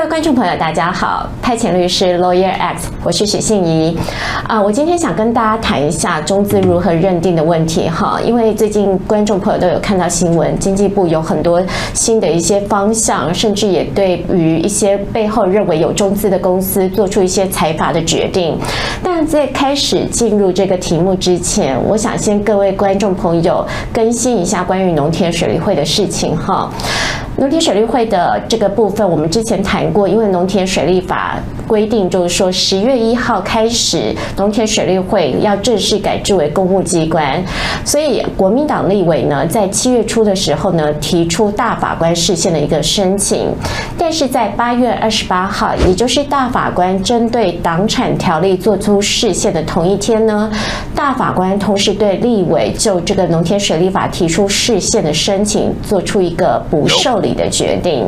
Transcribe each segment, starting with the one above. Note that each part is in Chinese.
各位观众朋友，大家好，派遣律师 Lawyer X，我是许信怡啊。我今天想跟大家谈一下中资如何认定的问题哈，因为最近观众朋友都有看到新闻，经济部有很多新的一些方向，甚至也对于一些背后认为有中资的公司做出一些裁罚的决定。但在开始进入这个题目之前，我想先各位观众朋友更新一下关于农田水利会的事情哈。农田水利会的这个部分，我们之前谈过，因为农田水利法规定，就是说十月一号开始，农田水利会要正式改制为公务机关，所以国民党立委呢，在七月初的时候呢，提出大法官释宪的一个申请，但是在八月二十八号，也就是大法官针对党产条例做出释宪的同一天呢，大法官同时对立委就这个农田水利法提出释宪的申请做出一个不受理的决定，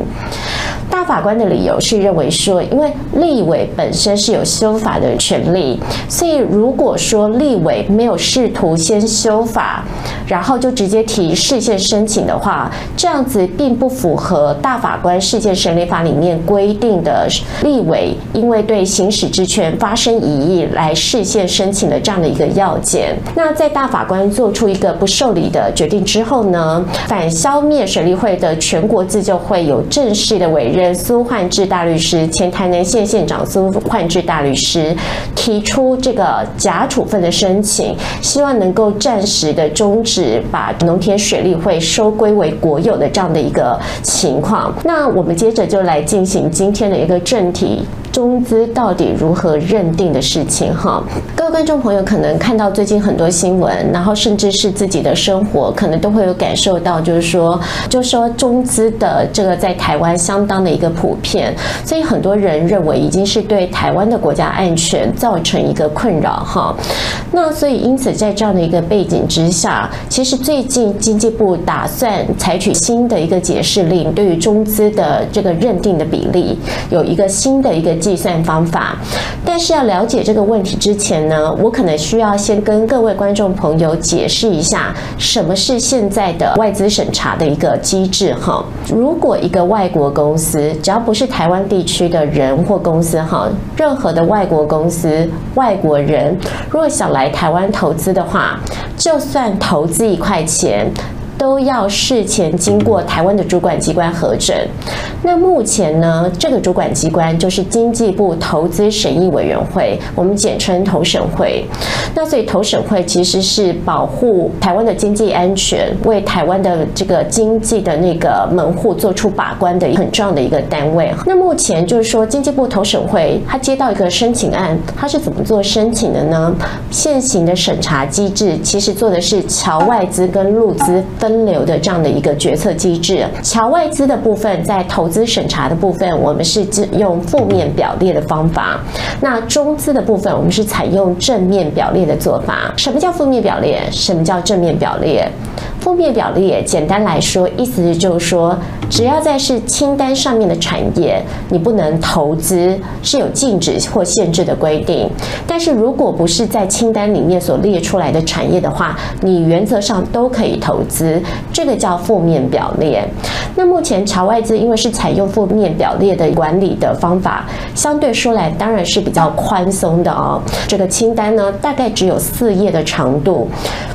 大法官的理由是认为说，因为立委本身是有修法的权利，所以如果说立委没有试图先修法，然后就直接提释宪申请的话，这样子并不符合大法官事件审理法里面规定的立委因为对行使职权发生疑义来释宪申请的这样的一个要件。那在大法官做出一个不受理的决定之后呢，反消灭水利会的全国自救会有正式的委任苏焕智大律师，前台南县县长苏焕智大律师提出这个假处分的申请，希望能够暂时的终止把农田水利会收归为国有的这样的一个情况。那我们接着就来进行今天的一个正题。中资到底如何认定的事情哈？观众朋友可能看到最近很多新闻，然后甚至是自己的生活，可能都会有感受到，就是说，就说中资的这个在台湾相当的一个普遍，所以很多人认为已经是对台湾的国家安全造成一个困扰哈。那所以因此在这样的一个背景之下，其实最近经济部打算采取新的一个解释令，对于中资的这个认定的比例有一个新的一个。计算方法，但是要了解这个问题之前呢，我可能需要先跟各位观众朋友解释一下什么是现在的外资审查的一个机制哈。如果一个外国公司，只要不是台湾地区的人或公司哈，任何的外国公司、外国人，如果想来台湾投资的话，就算投资一块钱。都要事前经过台湾的主管机关核准。那目前呢，这个主管机关就是经济部投资审议委员会，我们简称投审会。那所以投审会其实是保护台湾的经济安全，为台湾的这个经济的那个门户做出把关的很重要的一个单位。那目前就是说，经济部投审会他接到一个申请案，他是怎么做申请的呢？现行的审查机制其实做的是侨外资跟陆资分。分流的这样的一个决策机制，侨外资的部分在投资审查的部分，我们是用负面表列的方法；那中资的部分，我们是采用正面表列的做法。什么叫负面表列？什么叫正面表列？负面表列，简单来说，意思就是说，只要在是清单上面的产业，你不能投资，是有禁止或限制的规定。但是如果不是在清单里面所列出来的产业的话，你原则上都可以投资，这个叫负面表列。那目前侨外资因为是采用负面表列的管理的方法，相对说来当然是比较宽松的哦。这个清单呢，大概只有四页的长度。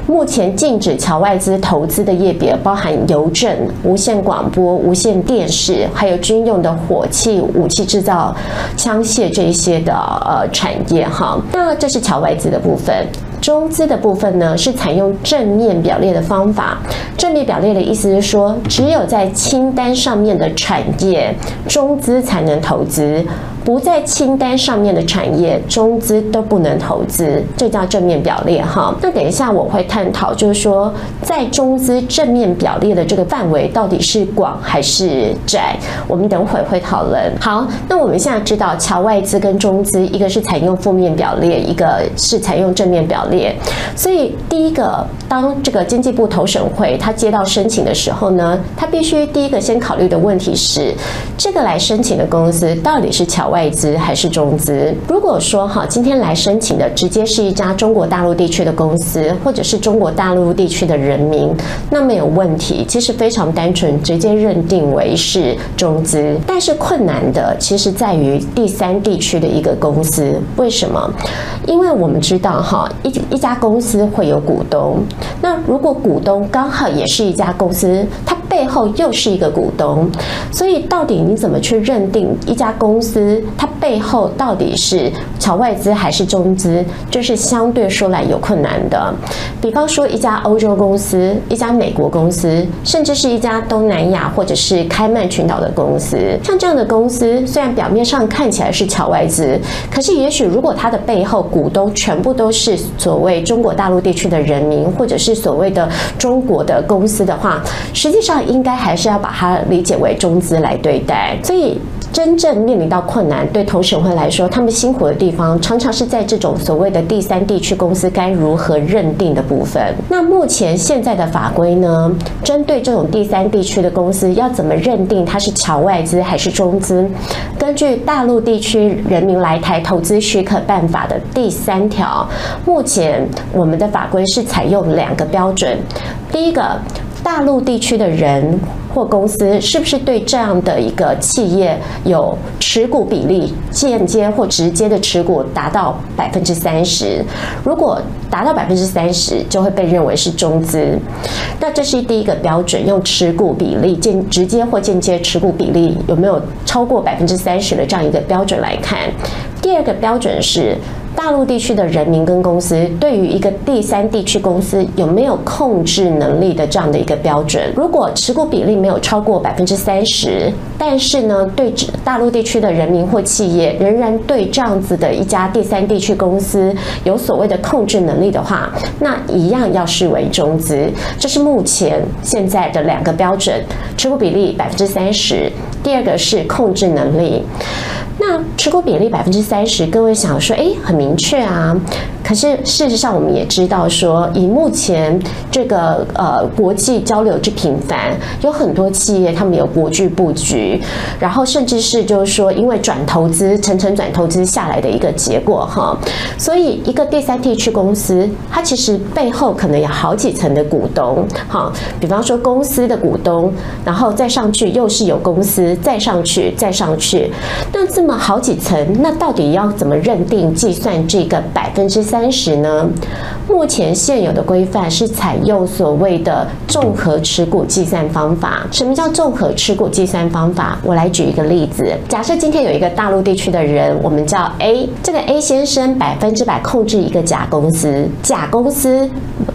目前禁止侨外资投投资的业别包含邮政、无线广播、无线电视，还有军用的火器、武器制造、枪械这些的呃产业哈。那这是侨外资的部分。中资的部分呢，是采用正面表列的方法。正面表列的意思是说，只有在清单上面的产业，中资才能投资。不在清单上面的产业，中资都不能投资，这叫正面表列哈。那等一下我会探讨，就是说在中资正面表列的这个范围到底是广还是窄，我们等会会讨论。好，那我们现在知道侨外资跟中资，一个是采用负面表列，一个是采用正面表列。所以第一个，当这个经济部投审会他接到申请的时候呢，他必须第一个先考虑的问题是，这个来申请的公司到底是侨外资还是中资？如果说哈，今天来申请的直接是一家中国大陆地区的公司，或者是中国大陆地区的人民，那没有问题，其实非常单纯，直接认定为是中资。但是困难的其实在于第三地区的一个公司，为什么？因为我们知道哈，一一家公司会有股东，那如果股东刚好也是一家公司，他背后又是一个股东，所以到底你怎么去认定一家公司它背后到底是侨外资还是中资，这是相对说来有困难的。比方说一家欧洲公司、一家美国公司，甚至是一家东南亚或者是开曼群岛的公司，像这样的公司，虽然表面上看起来是侨外资，可是也许如果它的背后股东全部都是所谓中国大陆地区的人民，或者是所谓的中国的公司的话，实际上应该还是要把它理解为中资来对待。所以。真正面临到困难，对投审会来说，他们辛苦的地方常常是在这种所谓的第三地区公司该如何认定的部分。那目前现在的法规呢，针对这种第三地区的公司，要怎么认定它是侨外资还是中资？根据《大陆地区人民来台投资许可办法》的第三条，目前我们的法规是采用两个标准。第一个，大陆地区的人。或公司是不是对这样的一个企业有持股比例，间接或直接的持股达到百分之三十？如果达到百分之三十，就会被认为是中资。那这是第一个标准，用持股比例，间直接或间接持股比例有没有超过百分之三十的这样一个标准来看。第二个标准是。大陆地区的人民跟公司对于一个第三地区公司有没有控制能力的这样的一个标准，如果持股比例没有超过百分之三十，但是呢，对大陆地区的人民或企业仍然对这样子的一家第三地区公司有所谓的控制能力的话，那一样要视为中资。这是目前现在的两个标准：持股比例百分之三十，第二个是控制能力。那持股比例百分之三十，各位想说，诶，很明确啊。可是事实上，我们也知道说，以目前这个呃国际交流之频繁，有很多企业他们有国际布局，然后甚至是就是说，因为转投资层层转投资下来的一个结果哈。所以一个第三地区公司，它其实背后可能有好几层的股东哈。比方说公司的股东，然后再上去又是有公司，再上去再上去，那这么好几层，那到底要怎么认定计算这个百分之三？三十呢？目前现有的规范是采用所谓的综合持股计算方法。什么叫综合持股计算方法？我来举一个例子。假设今天有一个大陆地区的人，我们叫 A，这个 A 先生百分之百控制一个甲公司，甲公司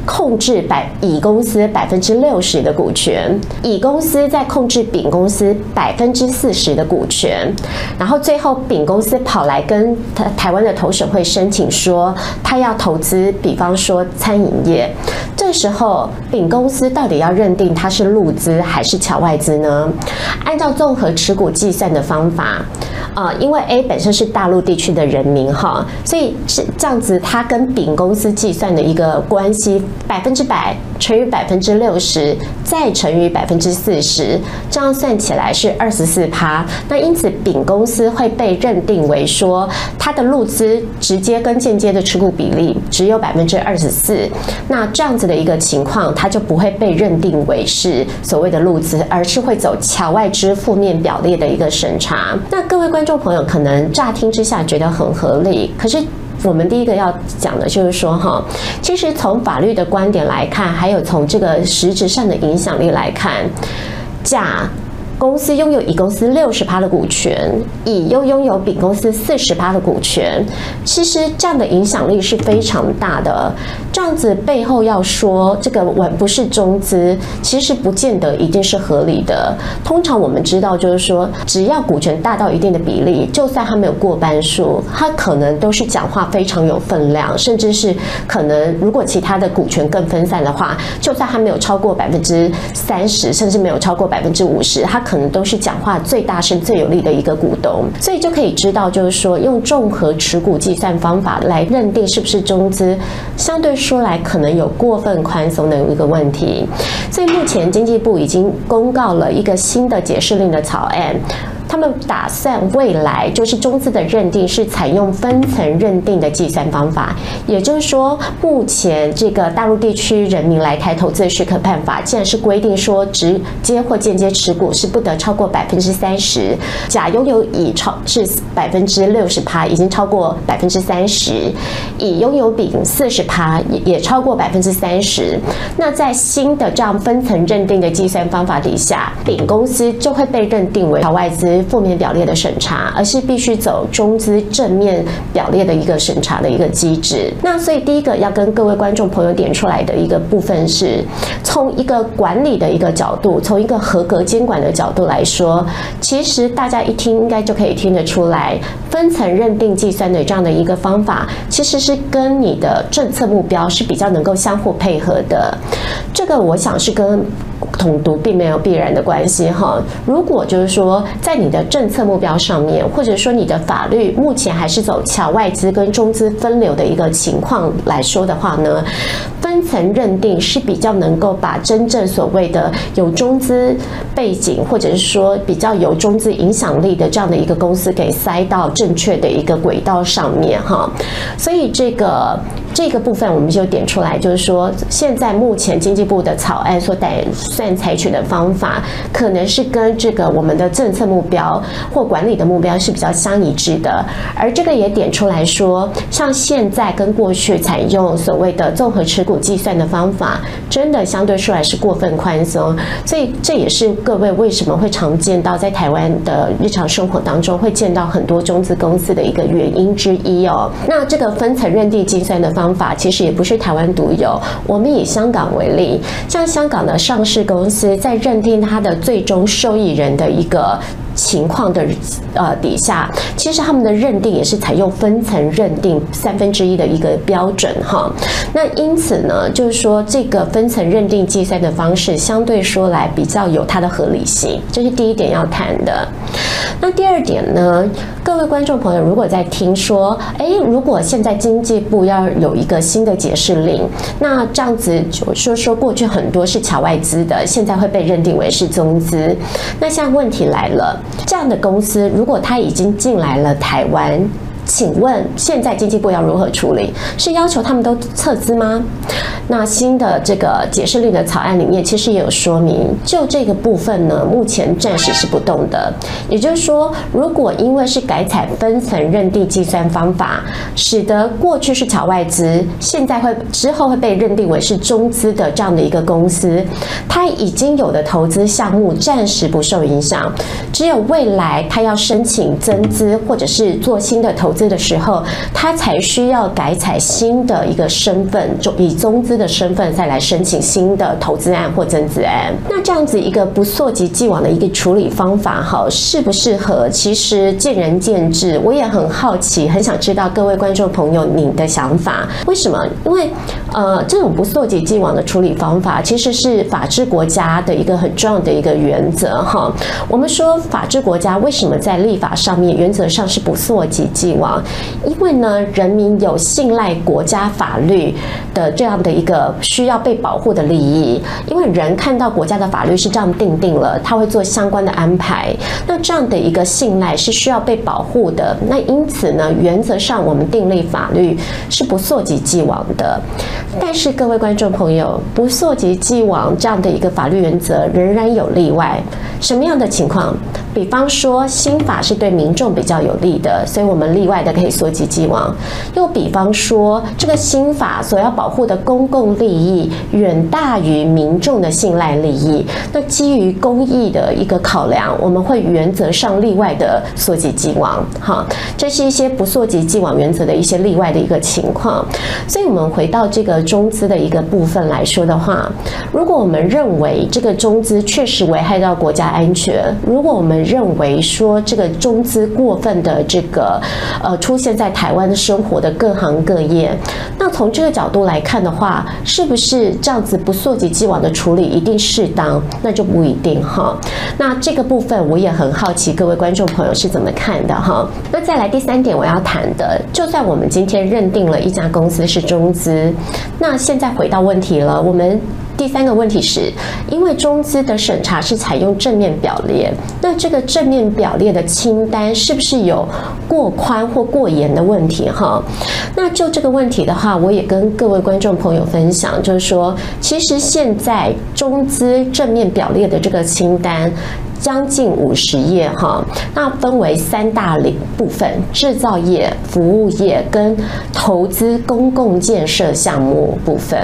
控制百乙公司百分之六十的股权，乙公司在控制丙公司百分之四十的股权，然后最后丙公司跑来跟台台湾的投审会申请说。他要投资，比方说餐饮业，这时候丙公司到底要认定它是陆资还是侨外资呢？按照综合持股计算的方法，啊、因为 A 本身是大陆地区的人民哈，所以是这样子，他跟丙公司计算的一个关系，百分之百乘以百分之六十，再乘以百分之四十，这样算起来是二十四趴。那因此丙公司会被认定为说，它的陆资直接跟间接的持股比。例只有百分之二十四，那这样子的一个情况，它就不会被认定为是所谓的陆资，而是会走桥外资负面表列的一个审查。那各位观众朋友可能乍听之下觉得很合理，可是我们第一个要讲的就是说，哈，其实从法律的观点来看，还有从这个实质上的影响力来看，甲。公司拥有乙公司六十趴的股权，乙又拥有丙公司四十趴的股权。其实这样的影响力是非常大的。这样子背后要说这个稳不是中资，其实不见得一定是合理的。通常我们知道，就是说只要股权大到一定的比例，就算他没有过半数，他可能都是讲话非常有分量，甚至是可能如果其他的股权更分散的话，就算他没有超过百分之三十，甚至没有超过百分之五十，他可可能都是讲话最大声、最有力的一个股东，所以就可以知道，就是说用综合持股计算方法来认定是不是中资，相对说来可能有过分宽松的一个问题。所以目前经济部已经公告了一个新的解释令的草案。他们打算未来就是中资的认定是采用分层认定的计算方法，也就是说，目前这个大陆地区人民来台投资的许可办法，既然是规定说直接或间接持股是不得超过百分之三十，甲拥有乙超是百分之六十趴，已经超过百分之三十，乙拥有丙四十趴，也也超过百分之三十。那在新的这样分层认定的计算方法底下，丙公司就会被认定为场外资。负面表列的审查，而是必须走中资正面表列的一个审查的一个机制。那所以第一个要跟各位观众朋友点出来的一个部分是，从一个管理的一个角度，从一个合格监管的角度来说，其实大家一听应该就可以听得出来，分层认定计算的这样的一个方法，其实是跟你的政策目标是比较能够相互配合的。这个我想是跟统独并没有必然的关系哈。如果就是说，在你的政策目标上面，或者说你的法律目前还是走侨外资跟中资分流的一个情况来说的话呢，分层认定是比较能够把真正所谓的有中资背景，或者是说比较有中资影响力的这样的一个公司给塞到正确的一个轨道上面哈。所以这个这个部分我们就点出来，就是说现在目前经济部的草案所打算采取的方法，可能是跟这个我们的政策目标或管理的目标是比较相一致的。而这个也点出来说，像现在跟过去采用所谓的综合持股计算的方法，真的相对说来是过分宽松。所以这也是各位为什么会常见到在台湾的日常生活当中会见到很多中资公司的一个原因之一哦。那这个分层认定计算的方方法，其实也不是台湾独有。我们以香港为例，像香港的上市公司在认定它的最终受益人的一个。情况的呃底下，其实他们的认定也是采用分层认定三分之一的一个标准哈。那因此呢，就是说这个分层认定计算的方式相对说来比较有它的合理性，这是第一点要谈的。那第二点呢，各位观众朋友如果在听说，哎，如果现在经济部要有一个新的解释令，那这样子就说说过去很多是侨外资的，现在会被认定为是中资，那现在问题来了。这样的公司，如果他已经进来了台湾，请问现在经济部要如何处理？是要求他们都撤资吗？那新的这个解释令的草案里面，其实也有说明，就这个部分呢，目前暂时是不动的。也就是说，如果因为是改采分层认定计算方法，使得过去是炒外资，现在会之后会被认定为是中资的这样的一个公司，它已经有的投资项目暂时不受影响，只有未来它要申请增资或者是做新的投资的时候，他才需要改采新的一个身份，就以中资的身份再来申请新的投资案或增资案。那这样子一个不溯及既往的一个处理方法，哈，适不适合？其实见仁见智。我也很好奇，很想知道各位观众朋友你的想法。为什么？因为呃，这种不溯及既往的处理方法，其实是法治国家的一个很重要的一个原则，哈。我们说法治国家为什么在立法上面原则上是不溯及既往？因为呢，人民有信赖国家法律的这样的一个需要被保护的利益。因为人看到国家的法律是这样定定了，他会做相关的安排。那这样的一个信赖是需要被保护的。那因此呢，原则上我们订立法律是不溯及既往的。但是各位观众朋友，不溯及既往这样的一个法律原则仍然有例外。什么样的情况？比方说，新法是对民众比较有利的，所以我们例外的可以溯及既往。又比方说，这个新法所要保护的公共利益远大于民众的信赖利益，那基于公益的一个考量，我们会原则上例外的溯及既往。哈，这是一些不溯及既往原则的一些例外的一个情况。所以，我们回到这个中资的一个部分来说的话，如果我们认为这个中资确实危害到国家安全，如果我们认为说这个中资过分的这个呃出现在台湾生活的各行各业。那从这个角度来看的话，是不是这样子不溯及既往的处理一定适当？那就不一定哈。那这个部分我也很好奇，各位观众朋友是怎么看的哈？那再来第三点我要谈的，就算我们今天认定了一家公司是中资，那现在回到问题了，我们。第三个问题是，因为中资的审查是采用正面表列，那这的正面表列的清单是不是有过宽或过严的问题？哈，那就这个问题的话，我也跟各位观众朋友分享，就是说，其实现在中资正面表列的这个清单。将近五十页哈，那分为三大领部分：制造业、服务业跟投资公共建设项目部分。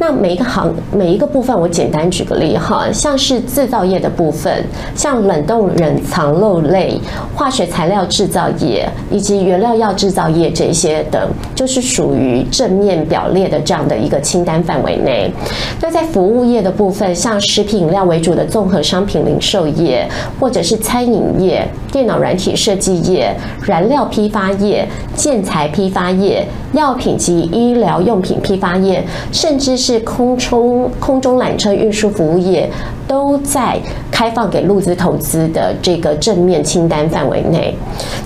那每一个行每一个部分，我简单举个例哈，像是制造业的部分，像冷冻冷藏肉类、化学材料制造业以及原料药制造业这些等，就是属于正面表列的这样的一个清单范围内。那在服务业的部分，像食品饮料为主的综合商品零售业。业或者是餐饮业、电脑软体设计业、燃料批发业、建材批发业、药品及医疗用品批发业，甚至是空中空中缆车运输服务业。都在开放给陆资投资的这个正面清单范围内。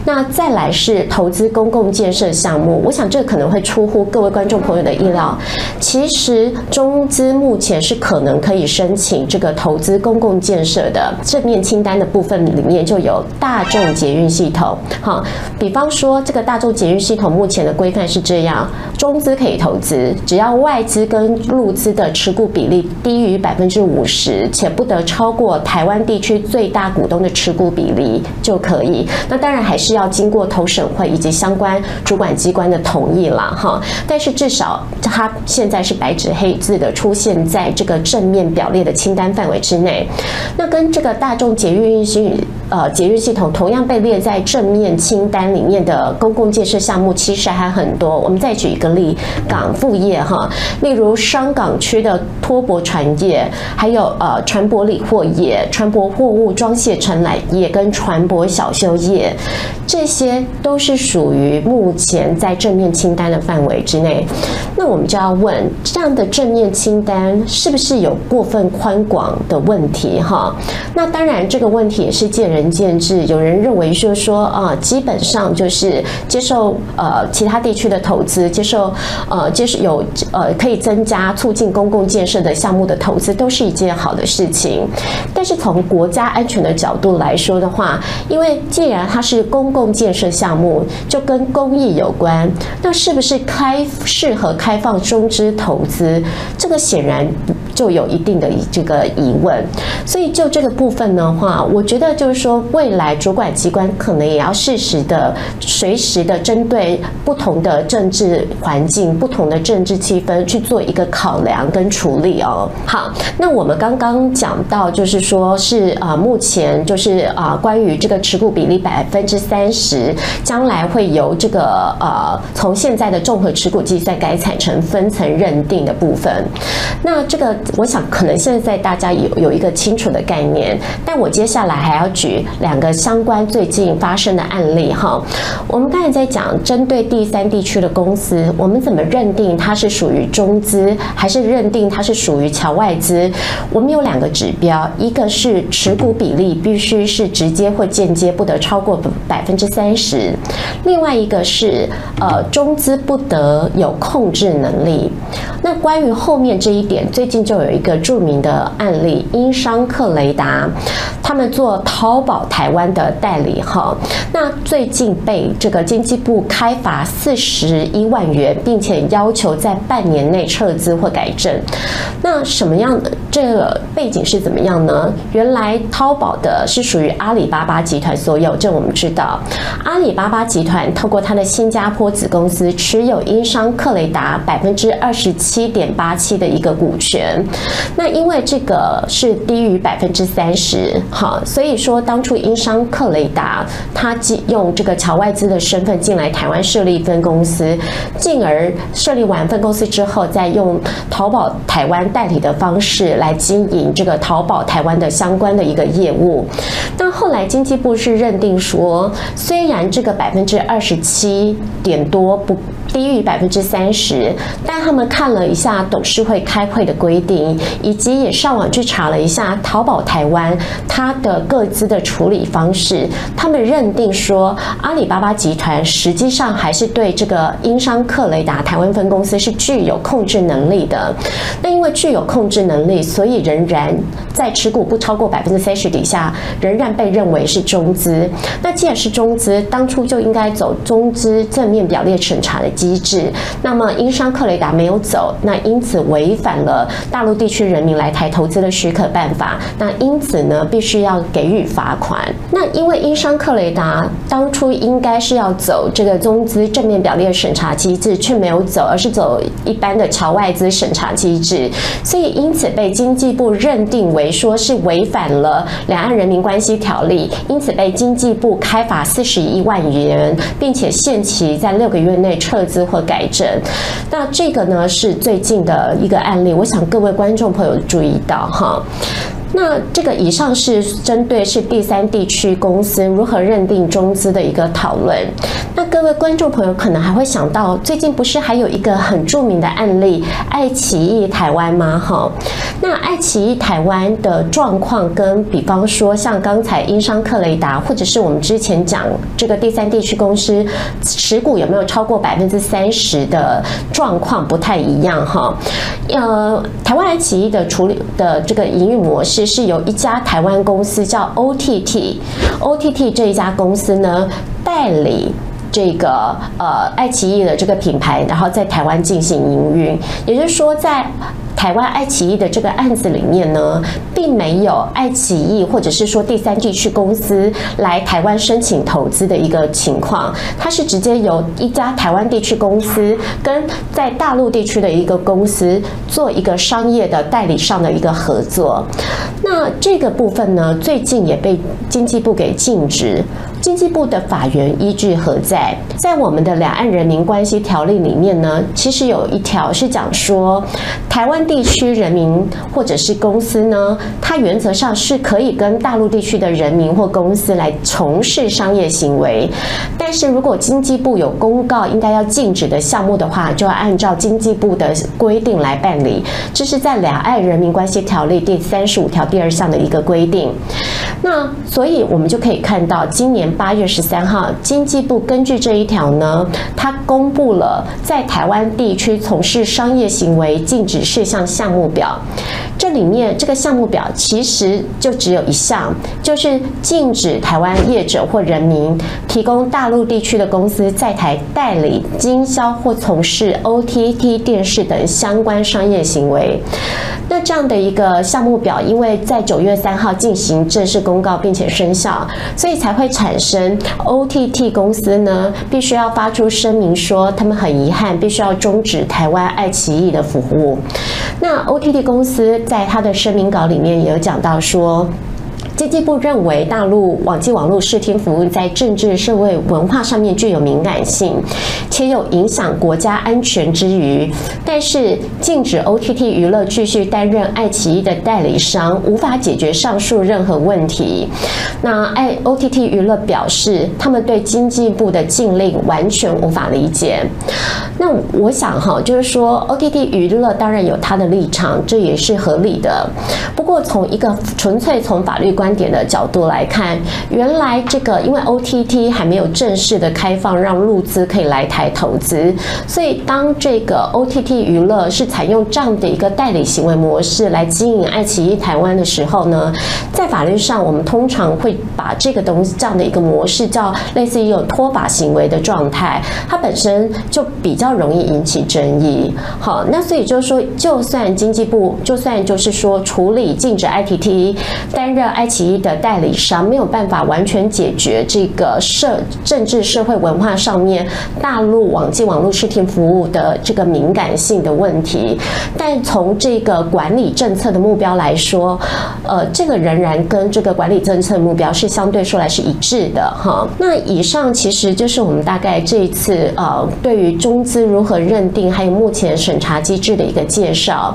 那再来是投资公共建设项目，我想这可能会出乎各位观众朋友的意料。其实中资目前是可能可以申请这个投资公共建设的正面清单的部分里面就有大众捷运系统。好，比方说这个大众捷运系统目前的规范是这样：中资可以投资，只要外资跟陆资的持股比例低于百分之五十且不得超过台湾地区最大股东的持股比例就可以。那当然还是要经过投审会以及相关主管机关的同意了，哈。但是至少它现在是白纸黑字的出现在这个正面表列的清单范围之内。那跟这个大众捷运运行呃节日系统同样被列在正面清单里面的公共建设项目，其实还很多。我们再举一个例，港副业哈，例如商港区的拖驳船业，还有呃船。舶理货业、船舶货物装卸承揽业跟船舶小修业，这些都是属于目前在正面清单的范围之内。那我们就要问，这样的正面清单是不是有过分宽广的问题？哈，那当然这个问题也是见人人见智。有人认为说说啊，基本上就是接受呃其他地区的投资，接受呃接受有呃可以增加促进公共建设的项目的投资，都是一件好的事情。但是从国家安全的角度来说的话，因为既然它是公共建设项目，就跟公益有关，那是不是开适合开放中资投资？这个显然就有一定的这个疑问。所以就这个部分的话，我觉得就是说，说未来主管机关可能也要适时的、随时的针对不同的政治环境、不同的政治气氛去做一个考量跟处理哦。好，那我们刚刚讲。到就是说是啊，目前就是啊，关于这个持股比例百分之三十，将来会由这个呃，从现在的综合持股计算改采成分层认定的部分。那这个我想可能现在大家有有一个清楚的概念，但我接下来还要举两个相关最近发生的案例哈。我们刚才在讲针对第三地区的公司，我们怎么认定它是属于中资，还是认定它是属于侨外资？我们有两个。指标，一个是持股比例必须是直接或间接不得超过百分之三十，另外一个是呃中资不得有控制能力。那关于后面这一点，最近就有一个著名的案例，英商克雷达，他们做淘宝台湾的代理哈，那最近被这个经济部开罚四十一万元，并且要求在半年内撤资或改正。那什么样的这个背景？是怎么样呢？原来淘宝的是属于阿里巴巴集团所有，这我们知道。阿里巴巴集团透过它的新加坡子公司持有英商克雷达百分之二十七点八七的一个股权。那因为这个是低于百分之三十，好，所以说当初英商克雷达他用这个侨外资的身份进来台湾设立分公司，进而设立完分公司之后，再用淘宝台湾代理的方式来经营这个淘宝台湾的相关的一个业务。那后来经济部是认定说，虽然这个百分之二十七点多不低于百分之三十，但他们看了一下董事会开会的规定，以及也上网去查了一下淘宝台湾它的个资的处理方式，他们认定说阿里巴巴集团实际上还是对这个英商克雷达台湾分公司是具有控制能力的。那因为具有控制能力，所以仍然在持股不超过百分之三十底下，仍然被认为是中资。那既然是中资，当初就应该走中资正面表列审查的机制。那么英商克雷达没有走，那因此违反了大陆地区人民来台投资的许可办法。那因此呢，必须要给予罚款。那因为英商克雷达当初应该是要走这个中资正面表列审查机制，却没有走，而是走一般的侨外资审查机制，所以因此被经济部认定为说是违反了两岸人民关系条例，因此被经济部开罚四十一万元，并且限期在六个月内撤资或改正。那这个呢是最近的一个案例，我想各位观众朋友注意到哈。那这个以上是针对是第三地区公司如何认定中资的一个讨论。那各位观众朋友可能还会想到，最近不是还有一个很著名的案例爱奇艺台湾吗？哈，那爱奇艺台湾的状况跟比方说像刚才英商克雷达，或者是我们之前讲这个第三地区公司持股有没有超过百分之三十的状况不太一样哈。呃，台湾爱奇艺的处理的这个营运模式。是有一家台湾公司叫 OTT，OTT 这一家公司呢代理这个呃爱奇艺的这个品牌，然后在台湾进行营运，也就是说在。台湾爱奇艺的这个案子里面呢，并没有爱奇艺或者是说第三地区公司来台湾申请投资的一个情况，它是直接由一家台湾地区公司跟在大陆地区的一个公司做一个商业的代理上的一个合作。那这个部分呢，最近也被经济部给禁止。经济部的法源依据何在？在我们的两岸人民关系条例里面呢，其实有一条是讲说，台湾地区人民或者是公司呢，它原则上是可以跟大陆地区的人民或公司来从事商业行为，但是如果经济部有公告应该要禁止的项目的话，就要按照经济部的规定来办理。这是在两岸人民关系条例第三十五条第二项的一个规定。那所以我们就可以看到今年。八月十三号，经济部根据这一条呢，它公布了在台湾地区从事商业行为禁止事项项目表。里面这个项目表其实就只有一项，就是禁止台湾业者或人民提供大陆地区的公司在台代理、经销或从事 OTT 电视等相关商业行为。那这样的一个项目表，因为在九月三号进行正式公告并且生效，所以才会产生 OTT 公司呢必须要发出声明说，他们很遗憾，必须要终止台湾爱奇艺的服务。那 OTT 公司。在他的声明稿里面也有讲到说。经济部认为，大陆网际网络视听服务在政治、社会、文化上面具有敏感性，且有影响国家安全之余。但是，禁止 OTT 娱乐继续担任爱奇艺的代理商，无法解决上述任何问题。那爱 OTT 娱乐表示，他们对经济部的禁令完全无法理解。那我想哈，就是说 OTT 娱乐当然有它的立场，这也是合理的。不过，从一个纯粹从法律观观点的角度来看，原来这个因为 OTT 还没有正式的开放，让陆资可以来台投资，所以当这个 OTT 娱乐是采用这样的一个代理行为模式来经营爱奇艺台湾的时候呢，在法律上我们通常会把这个东西这样的一个模式叫类似于有脱法行为的状态，它本身就比较容易引起争议。好，那所以就是说，就算经济部就算就是说处理禁止 ITT 担任爱奇艺其一的代理商，没有办法完全解决这个社政治社会文化上面大陆网际网络视听服务的这个敏感性的问题。但从这个管理政策的目标来说，呃，这个仍然跟这个管理政策目标是相对说来是一致的哈。那以上其实就是我们大概这一次呃对于中资如何认定，还有目前审查机制的一个介绍。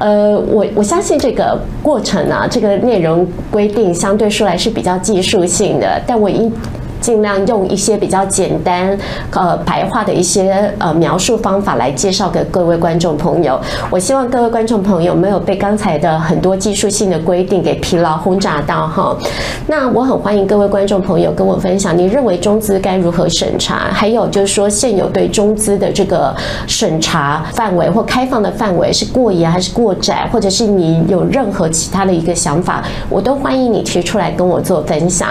呃，我我相信这个过程啊，这个内容规定相对说来是比较技术性的，但我一。尽量用一些比较简单、呃白话的一些呃描述方法来介绍给各位观众朋友。我希望各位观众朋友没有被刚才的很多技术性的规定给疲劳轰炸到哈。那我很欢迎各位观众朋友跟我分享，你认为中资该如何审查？还有就是说，现有对中资的这个审查范围或开放的范围是过严还是过窄？或者是你有任何其他的一个想法，我都欢迎你提出来跟我做分享。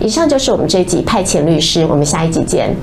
以上就是我们这集。派遣律师，我们下一集见。